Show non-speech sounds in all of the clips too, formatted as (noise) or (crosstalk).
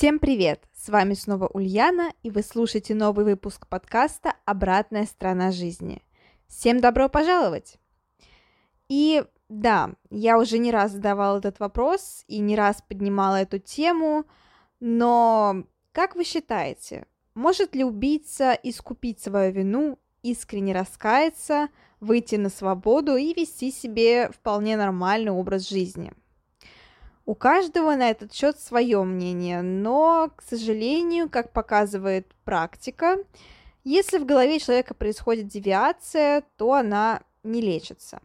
Всем привет! С вами снова Ульяна, и вы слушаете новый выпуск подкаста «Обратная сторона жизни». Всем добро пожаловать! И да, я уже не раз задавала этот вопрос и не раз поднимала эту тему, но как вы считаете, может ли убийца искупить свою вину, искренне раскаяться, выйти на свободу и вести себе вполне нормальный образ жизни? У каждого на этот счет свое мнение, но, к сожалению, как показывает практика, если в голове человека происходит девиация, то она не лечится.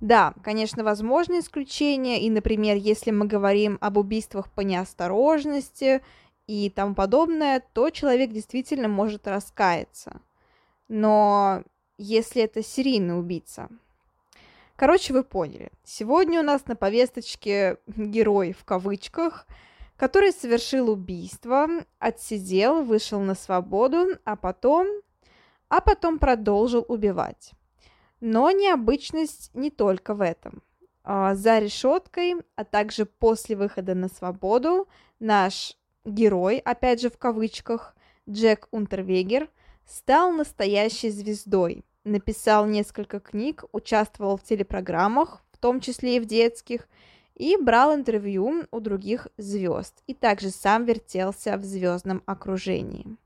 Да, конечно, возможны исключения, и, например, если мы говорим об убийствах по неосторожности и тому подобное, то человек действительно может раскаяться. Но если это серийный убийца, Короче, вы поняли. Сегодня у нас на повесточке герой в кавычках, который совершил убийство, отсидел, вышел на свободу, а потом... а потом продолжил убивать. Но необычность не только в этом. А, за решеткой, а также после выхода на свободу, наш герой, опять же в кавычках, Джек Унтервегер, стал настоящей звездой – написал несколько книг, участвовал в телепрограммах, в том числе и в детских, и брал интервью у других звезд, и также сам вертелся в звездном окружении.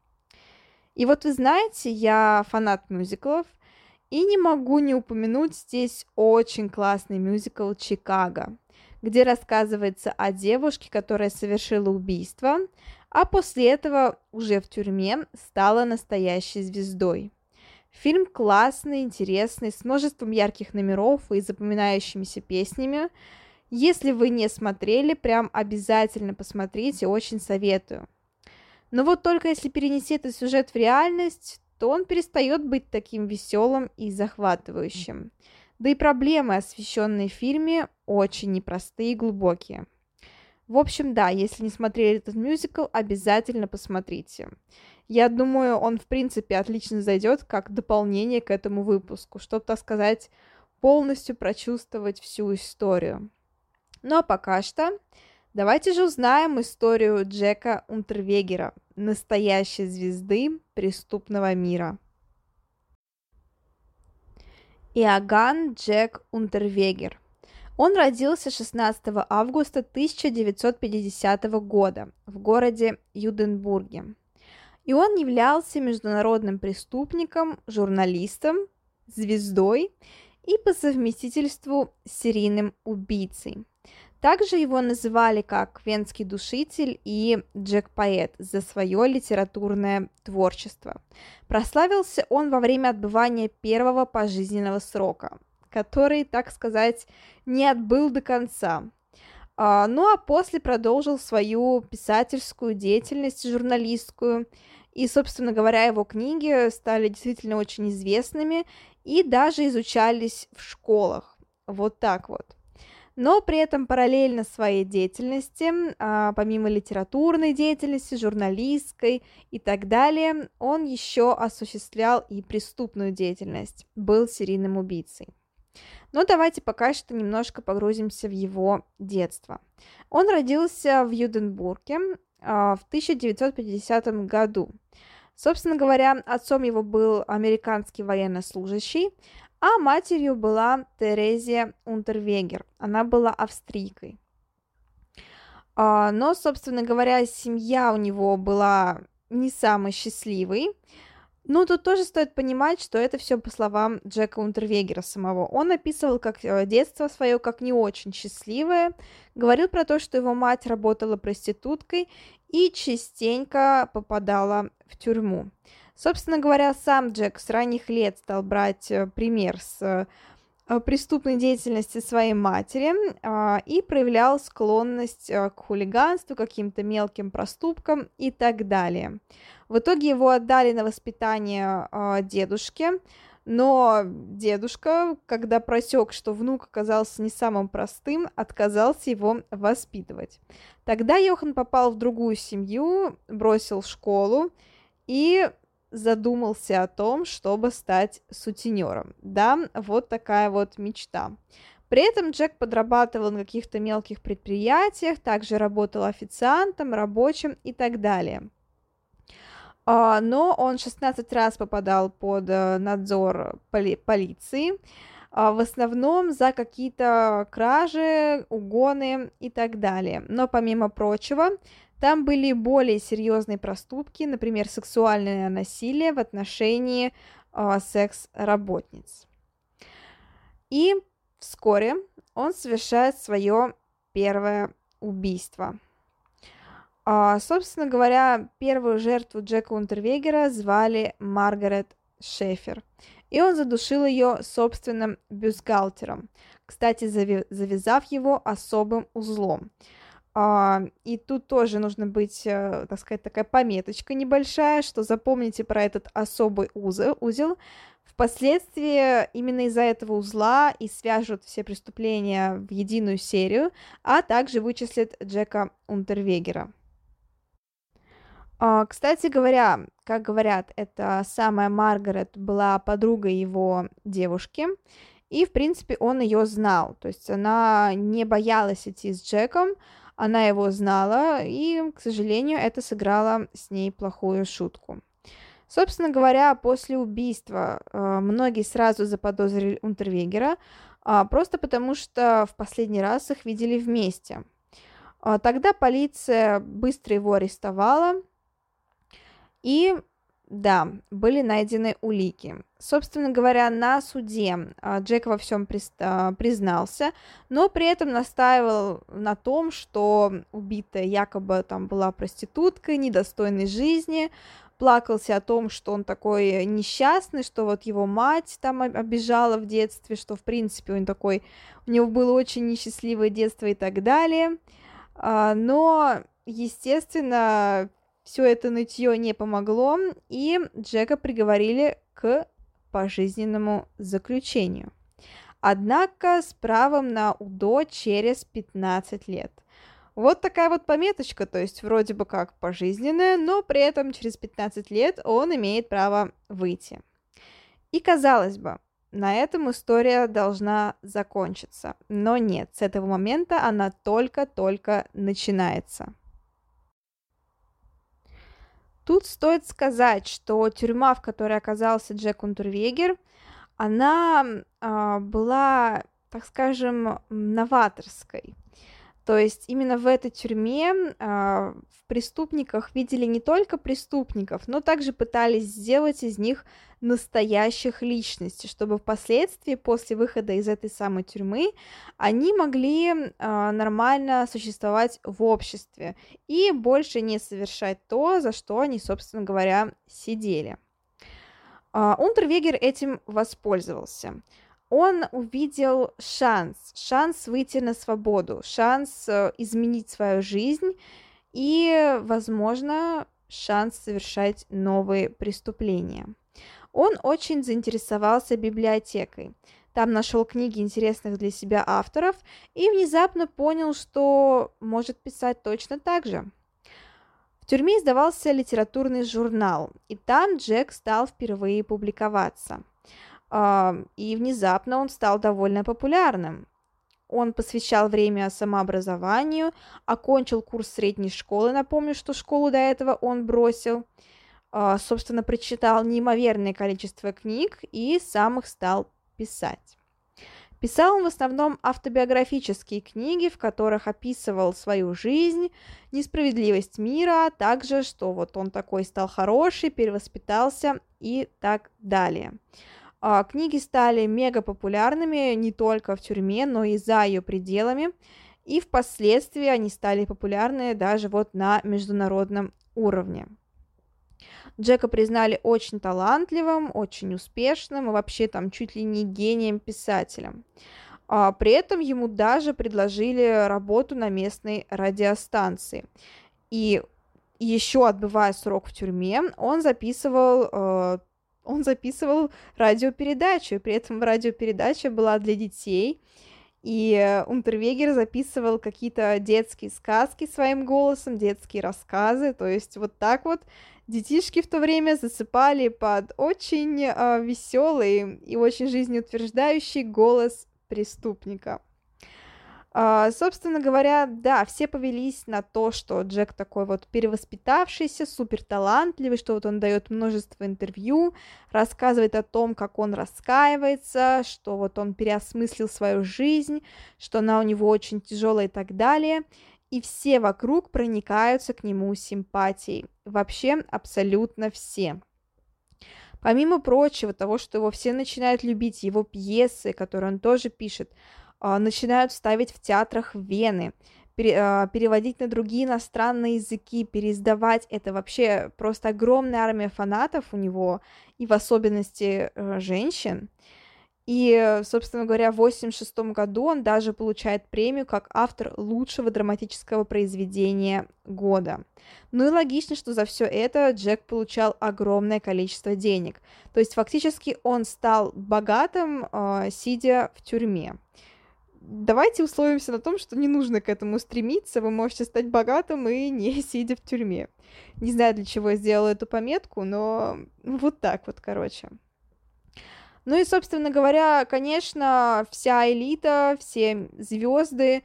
И вот вы знаете, я фанат мюзиклов, и не могу не упомянуть здесь очень классный мюзикл «Чикаго», где рассказывается о девушке, которая совершила убийство, а после этого уже в тюрьме стала настоящей звездой. Фильм классный, интересный, с множеством ярких номеров и запоминающимися песнями. Если вы не смотрели, прям обязательно посмотрите, очень советую. Но вот только если перенести этот сюжет в реальность, то он перестает быть таким веселым и захватывающим. Да и проблемы, освещенные в фильме, очень непростые и глубокие. В общем, да, если не смотрели этот мюзикл, обязательно посмотрите. Я думаю, он, в принципе, отлично зайдет как дополнение к этому выпуску, чтобы, так сказать, полностью прочувствовать всю историю. Ну а пока что давайте же узнаем историю Джека Унтервегера, настоящей звезды преступного мира. Иоганн Джек Унтервегер. Он родился 16 августа 1950 года в городе Юденбурге и он являлся международным преступником, журналистом, звездой и по совместительству серийным убийцей. Также его называли как Венский душитель и Джек-поэт за свое литературное творчество. Прославился он во время отбывания первого пожизненного срока, который, так сказать, не отбыл до конца. А, ну а после продолжил свою писательскую деятельность, журналистскую, и, собственно говоря, его книги стали действительно очень известными и даже изучались в школах. Вот так вот. Но при этом параллельно своей деятельности, а, помимо литературной деятельности, журналистской и так далее, он еще осуществлял и преступную деятельность, был серийным убийцей. Но давайте пока что немножко погрузимся в его детство. Он родился в Юденбурге а, в 1950 году. Собственно говоря, отцом его был американский военнослужащий, а матерью была Терезия Унтервегер. Она была австрийкой. А, но, собственно говоря, семья у него была не самой счастливой. Ну, тут тоже стоит понимать, что это все по словам Джека Унтервегера самого. Он описывал как э, детство свое как не очень счастливое, говорил про то, что его мать работала проституткой и частенько попадала в тюрьму. Собственно говоря, сам Джек с ранних лет стал брать э, пример с э, преступной деятельности своей матери э, и проявлял склонность э, к хулиганству, каким-то мелким проступкам и так далее. В итоге его отдали на воспитание дедушке, но дедушка, когда просек, что внук оказался не самым простым, отказался его воспитывать. Тогда Йохан попал в другую семью, бросил школу и задумался о том, чтобы стать сутенером. Да, вот такая вот мечта. При этом Джек подрабатывал на каких-то мелких предприятиях, также работал официантом, рабочим и так далее. А, но он 16 раз попадал под э, надзор поли- полиции, а, в основном за какие-то кражи, угоны и так далее. Но помимо прочего, там были более серьезные проступки, например, сексуальное насилие в отношении э, секс-работниц. И вскоре он совершает свое первое убийство. А, собственно говоря, первую жертву Джека Унтервегера звали Маргарет Шефер, и он задушил ее собственным бюстгальтером, кстати, завязав его особым узлом. А, и тут тоже нужно быть, э, так сказать, такая пометочка небольшая, что запомните про этот особый узел. узел. Впоследствии именно из-за этого узла и свяжут все преступления в единую серию, а также вычислят Джека Унтервегера. А, кстати говоря, как говорят, это самая Маргарет была подругой его девушки, и, в принципе, он ее знал, то есть она не боялась идти с Джеком, она его знала, и, к сожалению, это сыграло с ней плохую шутку. Собственно говоря, после убийства э, многие сразу заподозрили Унтервегера, э, просто потому что в последний раз их видели вместе. Э, тогда полиция быстро его арестовала, и да, были найдены улики. Собственно говоря, на суде а, Джек во всем а, признался, но при этом настаивал на том, что убитая якобы там была проституткой, недостойной жизни, плакался о том, что он такой несчастный, что вот его мать там обижала в детстве, что в принципе он такой, у него было очень несчастливое детство и так далее. А, но, естественно, все это нытье не помогло, и Джека приговорили к пожизненному заключению. Однако с правом на УДО через 15 лет. Вот такая вот пометочка, то есть вроде бы как пожизненная, но при этом через 15 лет он имеет право выйти. И казалось бы, на этом история должна закончиться. Но нет, с этого момента она только-только начинается. Тут стоит сказать, что тюрьма, в которой оказался Джек Унтервегер, она э, была, так скажем, новаторской. То есть именно в этой тюрьме э, в преступниках видели не только преступников, но также пытались сделать из них настоящих личностей, чтобы впоследствии, после выхода из этой самой тюрьмы, они могли э, нормально существовать в обществе и больше не совершать то, за что они, собственно говоря, сидели. Э, Унтервегер этим воспользовался он увидел шанс, шанс выйти на свободу, шанс э, изменить свою жизнь и, возможно, шанс совершать новые преступления. Он очень заинтересовался библиотекой. Там нашел книги интересных для себя авторов и внезапно понял, что может писать точно так же. В тюрьме издавался литературный журнал, и там Джек стал впервые публиковаться – и внезапно он стал довольно популярным. Он посвящал время самообразованию, окончил курс средней школы, напомню, что школу до этого он бросил, а, собственно, прочитал неимоверное количество книг и сам их стал писать. Писал он в основном автобиографические книги, в которых описывал свою жизнь, несправедливость мира, а также, что вот он такой стал хороший, перевоспитался и так далее. А, книги стали мега популярными не только в тюрьме, но и за ее пределами. И впоследствии они стали популярны даже вот на международном уровне. Джека признали очень талантливым, очень успешным и вообще там чуть ли не гением-писателем. А при этом ему даже предложили работу на местной радиостанции. И еще отбывая срок в тюрьме, он записывал э, он записывал радиопередачу, при этом радиопередача была для детей, и Унтервегер записывал какие-то детские сказки своим голосом, детские рассказы, то есть вот так вот детишки в то время засыпали под очень э, веселый и очень жизнеутверждающий голос преступника. Uh, собственно говоря, да, все повелись на то, что Джек такой вот перевоспитавшийся, супер талантливый, что вот он дает множество интервью, рассказывает о том, как он раскаивается, что вот он переосмыслил свою жизнь, что она у него очень тяжелая и так далее. И все вокруг проникаются к нему симпатией. Вообще абсолютно все. Помимо прочего, того, что его все начинают любить, его пьесы, которые он тоже пишет, а, начинают ставить в театрах Вены, а, переводить на другие иностранные языки, переиздавать. Это вообще просто огромная армия фанатов у него, и в особенности э, женщин. И, собственно говоря, в 1986 году он даже получает премию как автор лучшего драматического произведения года. Ну и логично, что за все это Джек получал огромное количество денег. То есть фактически он стал богатым, э, сидя в тюрьме давайте условимся на том, что не нужно к этому стремиться, вы можете стать богатым и не (laughs) сидя в тюрьме. Не знаю, для чего я сделала эту пометку, но вот так вот, короче. Ну и, собственно говоря, конечно, вся элита, все звезды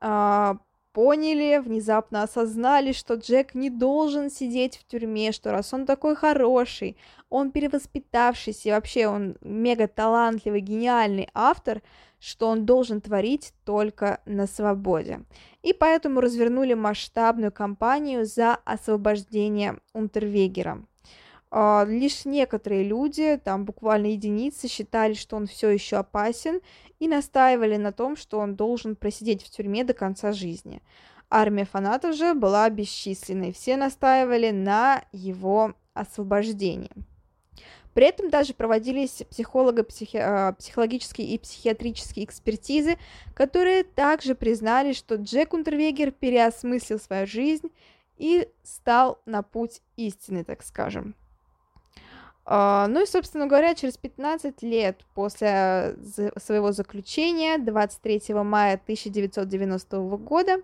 а, поняли, внезапно осознали, что Джек не должен сидеть в тюрьме, что раз он такой хороший, он перевоспитавшийся, и вообще он мега талантливый, гениальный автор, что он должен творить только на свободе. И поэтому развернули масштабную кампанию за освобождение Унтервегера. А, лишь некоторые люди, там буквально единицы, считали, что он все еще опасен и настаивали на том, что он должен просидеть в тюрьме до конца жизни. Армия фанатов же была бесчисленной, все настаивали на его освобождении. При этом даже проводились психолого-психологические а, и психиатрические экспертизы, которые также признали, что Джек Унтервегер переосмыслил свою жизнь и стал на путь истины, так скажем. А, ну и, собственно говоря, через 15 лет после своего заключения, 23 мая 1990 года,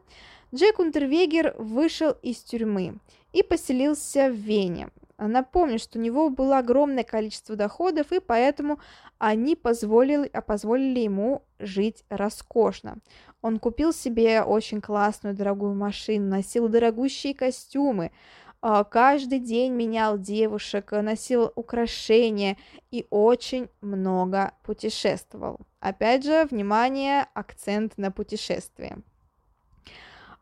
Джек Унтервегер вышел из тюрьмы и поселился в Вене. Напомню, что у него было огромное количество доходов, и поэтому они позволили, позволили ему жить роскошно. Он купил себе очень классную дорогую машину, носил дорогущие костюмы, каждый день менял девушек, носил украшения и очень много путешествовал. Опять же, внимание, акцент на путешествие.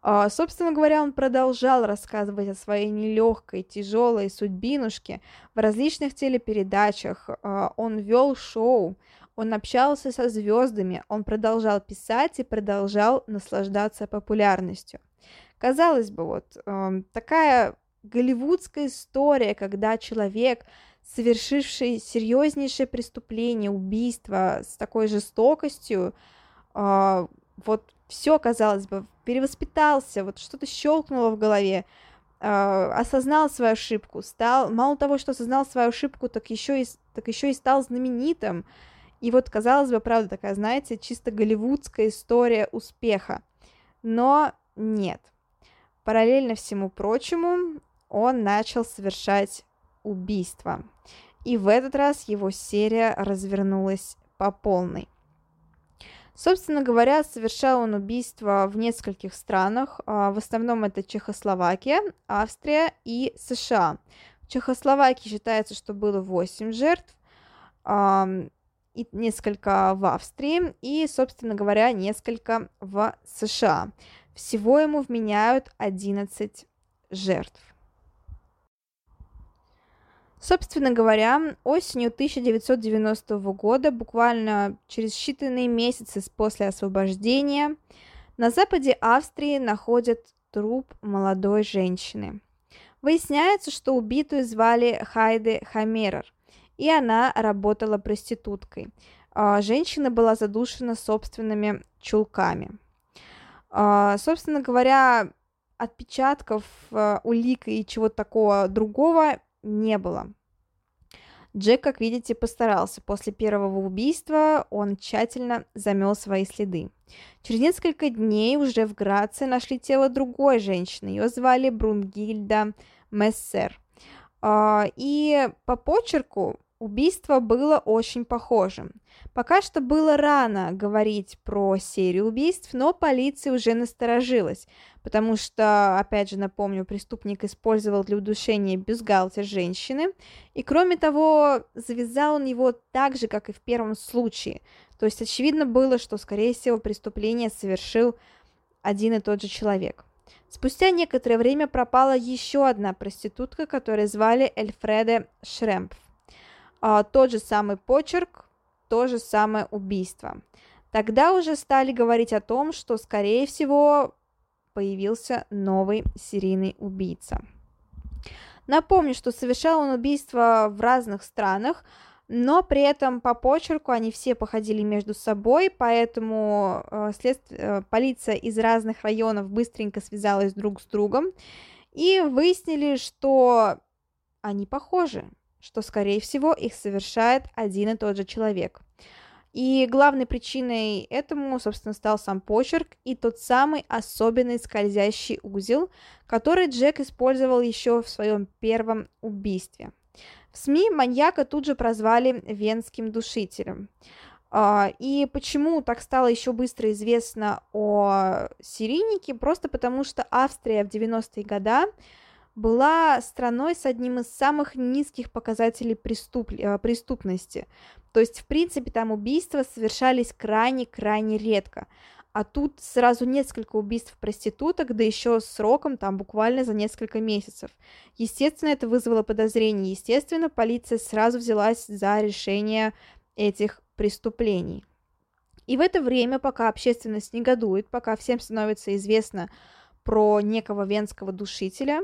А, собственно говоря, он продолжал рассказывать о своей нелегкой, тяжелой судьбинушке в различных телепередачах. А, он вел шоу, он общался со звездами, он продолжал писать и продолжал наслаждаться популярностью. Казалось бы, вот такая голливудская история, когда человек, совершивший серьезнейшее преступление, убийство с такой жестокостью, а, вот все, казалось бы, перевоспитался, вот что-то щелкнуло в голове, э, осознал свою ошибку, стал, мало того, что осознал свою ошибку, так еще и, так еще и стал знаменитым. И вот, казалось бы, правда, такая, знаете, чисто голливудская история успеха. Но нет. Параллельно всему прочему, он начал совершать убийства. И в этот раз его серия развернулась по полной. Собственно говоря, совершал он убийства в нескольких странах. А, в основном это Чехословакия, Австрия и США. В Чехословакии считается, что было 8 жертв, и несколько в Австрии, и, собственно говоря, несколько в США. Всего ему вменяют 11 жертв. Собственно говоря, осенью 1990 года, буквально через считанные месяцы после освобождения, на западе Австрии находят труп молодой женщины. Выясняется, что убитую звали Хайде Хамерер, и она работала проституткой. А, женщина была задушена собственными чулками. А, собственно говоря, отпечатков, а, улик и чего-то такого другого не было. Джек, как видите, постарался. После первого убийства он тщательно замел свои следы. Через несколько дней уже в Граце нашли тело другой женщины. Ее звали Брунгильда Мессер. И по почерку Убийство было очень похожим. Пока что было рано говорить про серию убийств, но полиция уже насторожилась, потому что, опять же напомню, преступник использовал для удушения бюстгальтер женщины, и кроме того, завязал он его так же, как и в первом случае. То есть очевидно было, что, скорее всего, преступление совершил один и тот же человек. Спустя некоторое время пропала еще одна проститутка, которую звали Эльфреде Шремпф а, тот же самый почерк, то же самое убийство. Тогда уже стали говорить о том, что, скорее всего, появился новый серийный убийца. Напомню, что совершал он убийства в разных странах, но при этом по почерку они все походили между собой, поэтому э, э, полиция из разных районов быстренько связалась друг с другом и выяснили, что они похожи что, скорее всего, их совершает один и тот же человек. И главной причиной этому, собственно, стал сам почерк и тот самый особенный скользящий узел, который Джек использовал еще в своем первом убийстве. В СМИ маньяка тут же прозвали венским душителем. А, и почему так стало еще быстро известно о серийнике? Просто потому что Австрия в 90-е годы была страной с одним из самых низких показателей преступ... Э, преступности. То есть, в принципе, там убийства совершались крайне-крайне редко. А тут сразу несколько убийств проституток, да еще с сроком там буквально за несколько месяцев. Естественно, это вызвало подозрение. Естественно, полиция сразу взялась за решение этих преступлений. И в это время, пока общественность негодует, пока всем становится известно про некого венского душителя,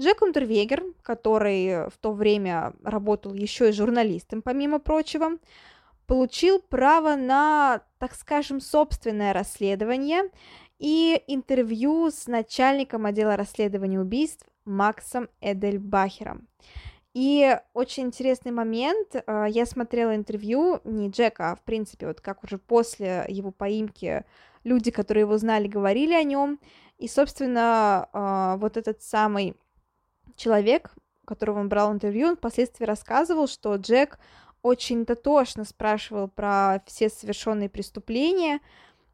Джек Унтервегер, который в то время работал еще и журналистом, помимо прочего, получил право на, так скажем, собственное расследование и интервью с начальником отдела расследования убийств Максом Эдельбахером. И очень интересный момент, э, я смотрела интервью не Джека, а в принципе, вот как уже после его поимки люди, которые его знали, говорили о нем. И, собственно, э, вот этот самый человек, которого он брал интервью, он впоследствии рассказывал, что Джек очень дотошно спрашивал про все совершенные преступления,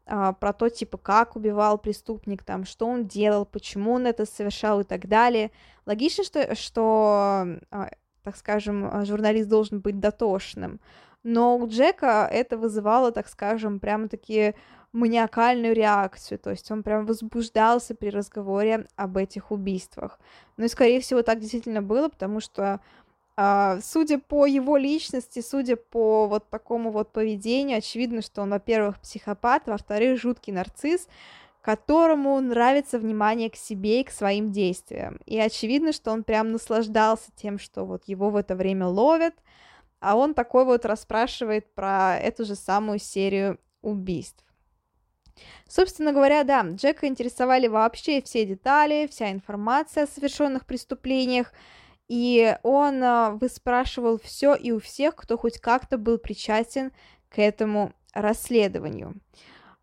а, про то, типа, как убивал преступник, там, что он делал, почему он это совершал и так далее. Логично, что, что а, так скажем, журналист должен быть дотошным, но у Джека это вызывало, так скажем, прямо-таки маниакальную реакцию, то есть он прям возбуждался при разговоре об этих убийствах. Ну и, скорее всего, так действительно было, потому что, э, судя по его личности, судя по вот такому вот поведению, очевидно, что он, во-первых, психопат, во-вторых, жуткий нарцисс, которому нравится внимание к себе и к своим действиям. И очевидно, что он прям наслаждался тем, что вот его в это время ловят, а он такой вот расспрашивает про эту же самую серию убийств. Собственно говоря, да, Джека интересовали вообще все детали, вся информация о совершенных преступлениях, и он э, выспрашивал все и у всех, кто хоть как-то был причастен к этому расследованию.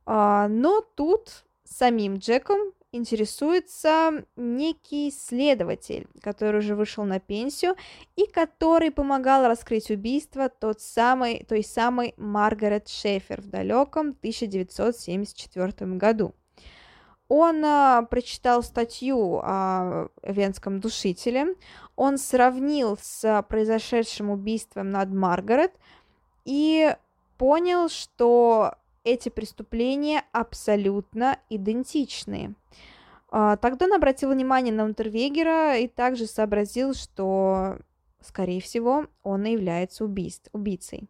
А, но тут самим Джеком интересуется некий следователь, который уже вышел на пенсию и который помогал раскрыть убийство тот самой, той самой Маргарет Шефер в далеком 1974 году. Он а, прочитал статью о венском душителе, он сравнил с произошедшим убийством над Маргарет и понял, что эти преступления абсолютно идентичны. А, тогда он обратил внимание на Унтервегера и также сообразил, что, скорее всего, он и является убийств, убийцей.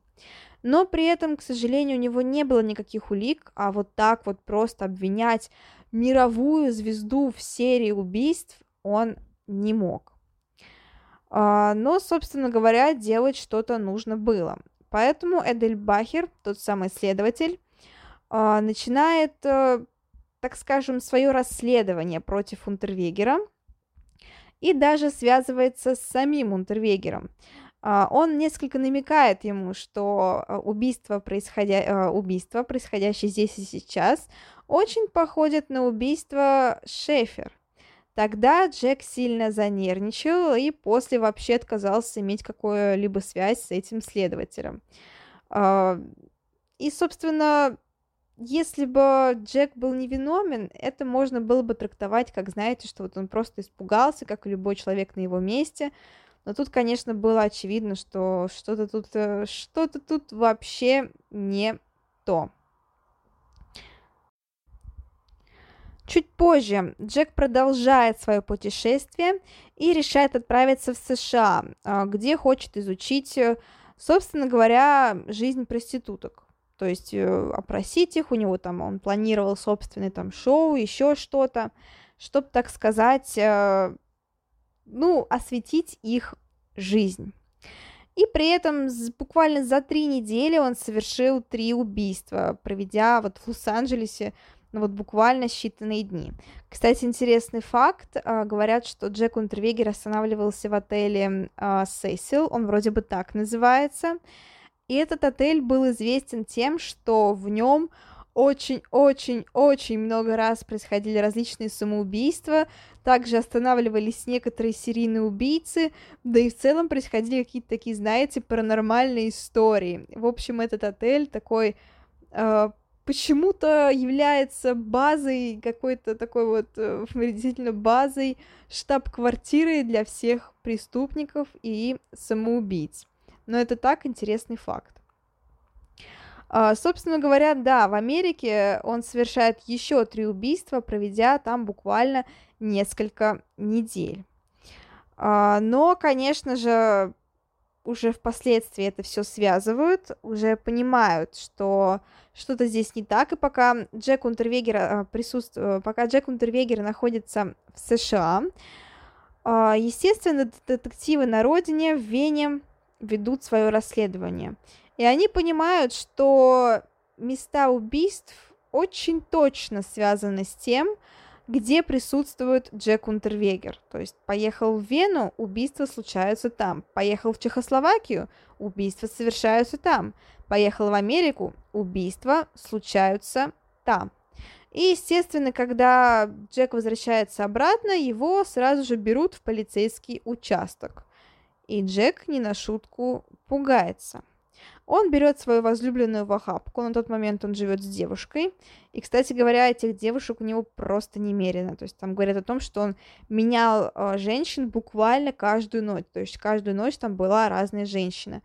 Но при этом, к сожалению, у него не было никаких улик, а вот так вот просто обвинять мировую звезду в серии убийств он не мог. А, но, собственно говоря, делать что-то нужно было. Поэтому Эдель Бахер, тот самый следователь, начинает, э, так скажем, свое расследование против Унтервегера и даже связывается с самим Унтервегером. А, он несколько намекает ему, что убийство, происходя... убийство, происходящее здесь и сейчас, очень походит на убийство Шефер. Тогда Джек сильно занервничал и после вообще отказался иметь какую-либо связь с этим следователем. А, и, собственно, если бы Джек был невиновен, это можно было бы трактовать, как, знаете, что вот он просто испугался, как и любой человек на его месте. Но тут, конечно, было очевидно, что что-то тут, э, что-то тут вообще не то. Чуть позже Джек продолжает свое путешествие и решает отправиться в США, а, где хочет изучить, э, собственно говоря, жизнь проституток. То есть э, опросить их, у него там, он планировал собственное там шоу, еще что-то, чтобы, так сказать, э, ну, осветить их жизнь. И при этом буквально за три недели он совершил три убийства, проведя вот в Лос-Анджелесе ну вот буквально считанные дни. Кстати, интересный факт. А, говорят, что Джек Унтервегер останавливался в отеле а, Сесил, он вроде бы так называется. И этот отель был известен тем, что в нем очень-очень-очень много раз происходили различные самоубийства, также останавливались некоторые серийные убийцы, да и в целом происходили какие-то такие, знаете, паранормальные истории. В общем, этот отель такой э, почему-то является базой, какой-то такой вот э, действительно базой штаб-квартиры для всех преступников и самоубийц. Но это так интересный факт. Uh, собственно говоря, да, в Америке он совершает еще три убийства, проведя там буквально несколько недель. Uh, но, конечно же, уже впоследствии это все связывают, уже понимают, что что-то здесь не так, и пока Джек Унтервегер а, присутствует, пока Джек Унтервегер находится в США, а, естественно, детективы на родине в Вене ведут свое расследование. И они понимают, что места убийств очень точно связаны с тем, где присутствует Джек Унтервегер. То есть поехал в Вену, убийства случаются там. Поехал в Чехословакию, убийства совершаются там. Поехал в Америку, убийства случаются там. И, естественно, когда Джек возвращается обратно, его сразу же берут в полицейский участок. И Джек не на шутку пугается. Он берет свою возлюбленную в охапку, на тот момент он живет с девушкой, и, кстати говоря, этих девушек у него просто немерено, то есть там говорят о том, что он менял э, женщин буквально каждую ночь, то есть каждую ночь там была разная женщина.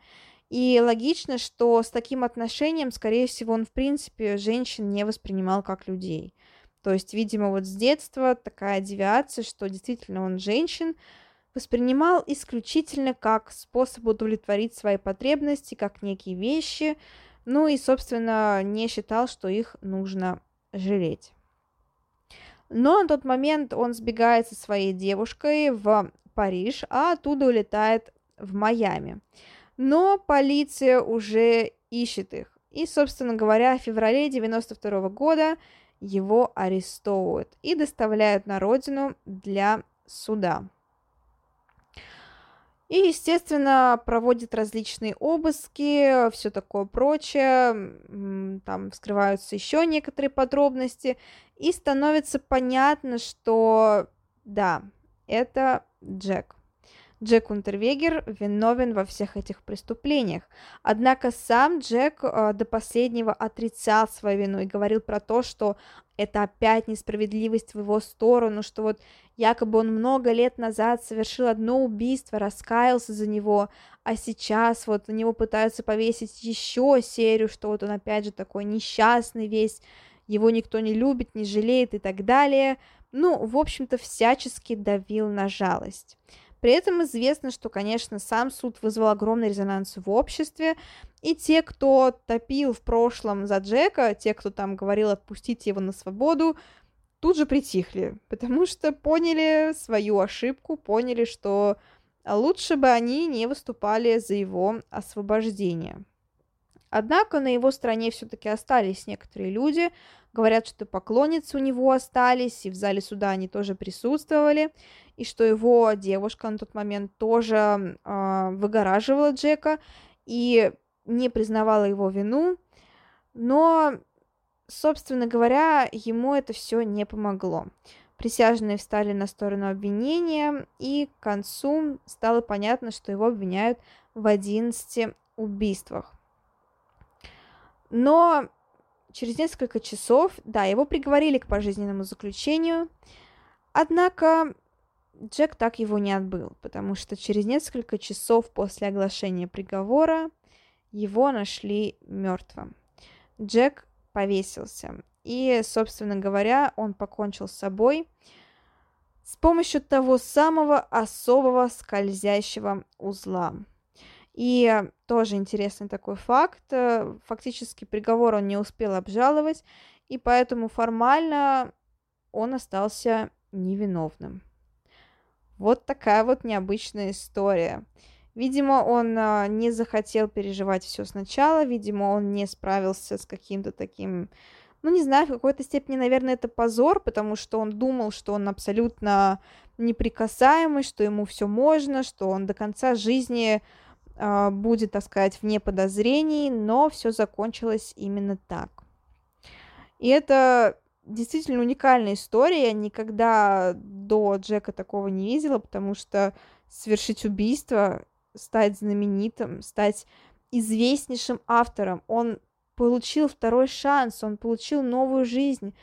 И логично, что с таким отношением, скорее всего, он, в принципе, женщин не воспринимал как людей. То есть, видимо, вот с детства такая девиация, что действительно он женщин воспринимал исключительно как способ удовлетворить свои потребности, как некие вещи, ну и, собственно, не считал, что их нужно жалеть. Но на тот момент он сбегает со своей девушкой в Париж, а оттуда улетает в Майами. Но полиция уже ищет их. И, собственно говоря, в феврале 92 года его арестовывают и доставляют на родину для суда. И, естественно, проводит различные обыски, все такое прочее, там вскрываются еще некоторые подробности, и становится понятно, что да, это Джек. Джек Унтервегер виновен во всех этих преступлениях. Однако сам Джек э, до последнего отрицал свою вину и говорил про то, что это опять несправедливость в его сторону, что вот якобы он много лет назад совершил одно убийство, раскаялся за него, а сейчас вот на него пытаются повесить еще серию, что вот он опять же такой несчастный весь, его никто не любит, не жалеет и так далее. Ну, в общем-то, всячески давил на жалость. При этом известно, что, конечно, сам суд вызвал огромный резонанс в обществе, и те, кто топил в прошлом за Джека, те, кто там говорил отпустить его на свободу, тут же притихли, (laughs) потому что поняли свою ошибку, поняли, что лучше бы они не выступали за его освобождение. Однако на его стороне все-таки остались некоторые люди, говорят, что поклонницы у него остались, и в зале суда они тоже присутствовали, и что его девушка на тот момент тоже э, выгораживала Джека и не признавала его вину, но, собственно говоря, ему это все не помогло. Присяжные встали на сторону обвинения, и к концу стало понятно, что его обвиняют в 11 убийствах. Но через несколько часов, да, его приговорили к пожизненному заключению, однако Джек так его не отбыл, потому что через несколько часов после оглашения приговора его нашли мертвым. Джек повесился, и, собственно говоря, он покончил с собой с помощью того самого особого скользящего узла. И тоже интересный такой факт. Э, фактически приговор он не успел обжаловать, и поэтому формально он остался невиновным. Вот такая вот необычная история. Видимо, он а, не захотел переживать все сначала, видимо, он не справился с каким-то таким, ну, не знаю, в какой-то степени, наверное, это позор, потому что он думал, что он абсолютно неприкасаемый, что ему все можно, что он до конца жизни будет, так сказать, вне подозрений, но все закончилось именно так. И это действительно уникальная история. Я никогда до Джека такого не видела, потому что совершить убийство, стать знаменитым, стать известнейшим автором, он получил второй шанс, он получил новую жизнь.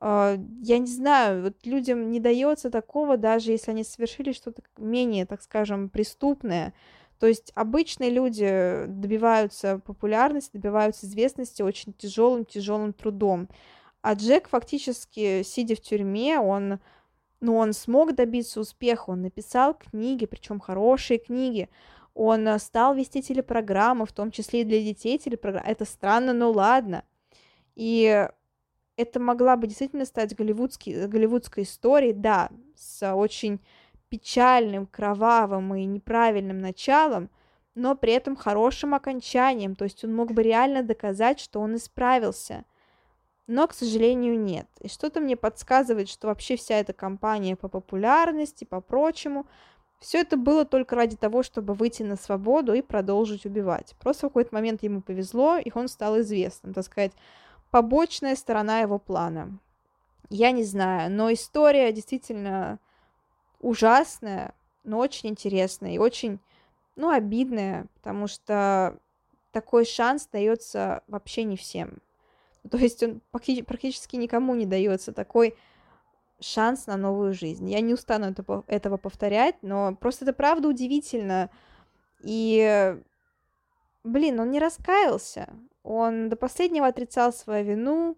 А, я не знаю, вот людям не дается такого, даже если они совершили что-то менее, так скажем, преступное. То есть обычные люди добиваются популярности, добиваются известности очень тяжелым, тяжелым трудом. А Джек фактически, сидя в тюрьме, он, ну, он смог добиться успеха, он написал книги, причем хорошие книги. Он э, стал вести телепрограммы, в том числе и для детей телепрограммы. Это странно, но ладно. И это могла бы действительно стать голливудский, голливудской историей, да, с очень печальным, кровавым и неправильным началом, но при этом хорошим окончанием, то есть он мог бы реально доказать, что он исправился. Но, к сожалению, нет. И что-то мне подсказывает, что вообще вся эта кампания по популярности, по прочему, все это было только ради того, чтобы выйти на свободу и продолжить убивать. Просто в какой-то момент ему повезло, и он стал известным, так сказать, побочная сторона его плана. Я не знаю, но история действительно ужасная, но очень интересная и очень, ну, обидная, потому что такой шанс дается вообще не всем. (laughs) То есть он практически никому не дается такой шанс на новую жизнь. Я не устану это, этого повторять, но просто это правда удивительно. И, блин, он не раскаялся. Он до последнего отрицал свою вину,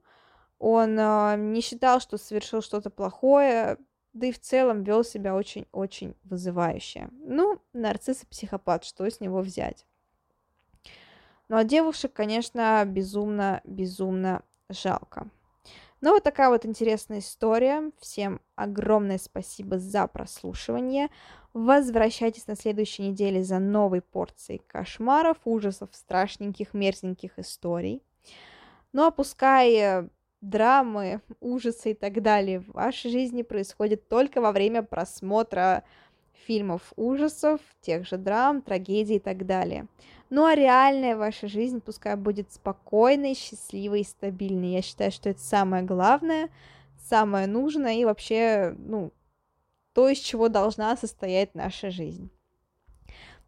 он э, не считал, что совершил что-то плохое, да и в целом вел себя очень-очень вызывающе. Ну, нарцисс и психопат, что с него взять? Ну, а девушек, конечно, безумно-безумно жалко. Ну, вот такая вот интересная история. Всем огромное спасибо за прослушивание. Возвращайтесь на следующей неделе за новой порцией кошмаров, ужасов, страшненьких, мерзеньких историй. Ну, а пускай драмы, ужасы и так далее в вашей жизни происходят только во время просмотра фильмов ужасов, тех же драм, трагедий и так далее. Ну а реальная ваша жизнь пускай будет спокойной, счастливой и стабильной. Я считаю, что это самое главное, самое нужное и вообще, ну, то, из чего должна состоять наша жизнь.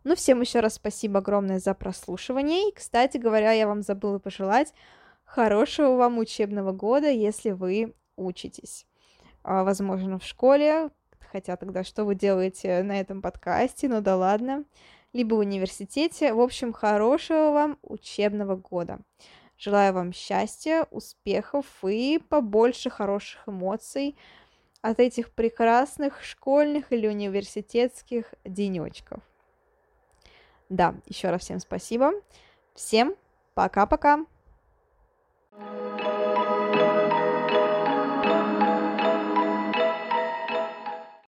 Ну, всем еще раз спасибо огромное за прослушивание. И, кстати говоря, я вам забыла пожелать Хорошего вам учебного года, если вы учитесь. А, возможно, в школе, хотя тогда что вы делаете на этом подкасте, ну да ладно, либо в университете. В общем, хорошего вам учебного года. Желаю вам счастья, успехов и побольше хороших эмоций от этих прекрасных школьных или университетских денечков. Да, еще раз всем спасибо. Всем пока-пока. Thank you.